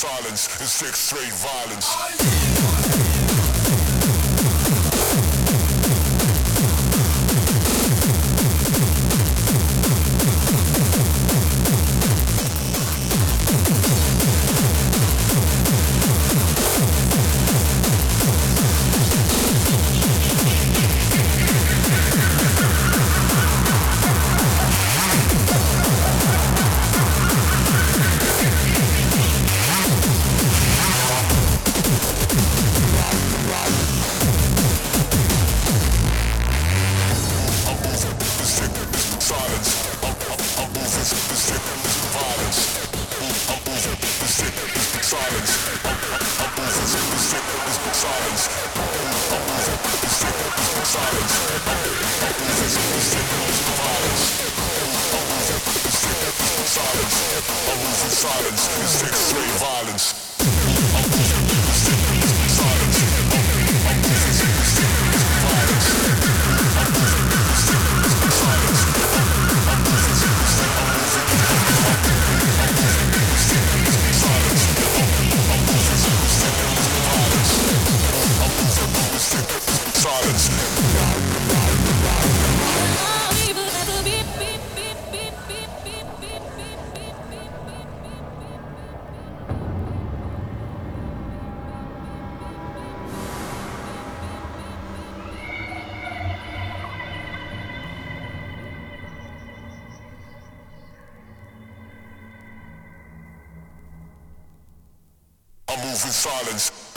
silence and six straight violence. In silence.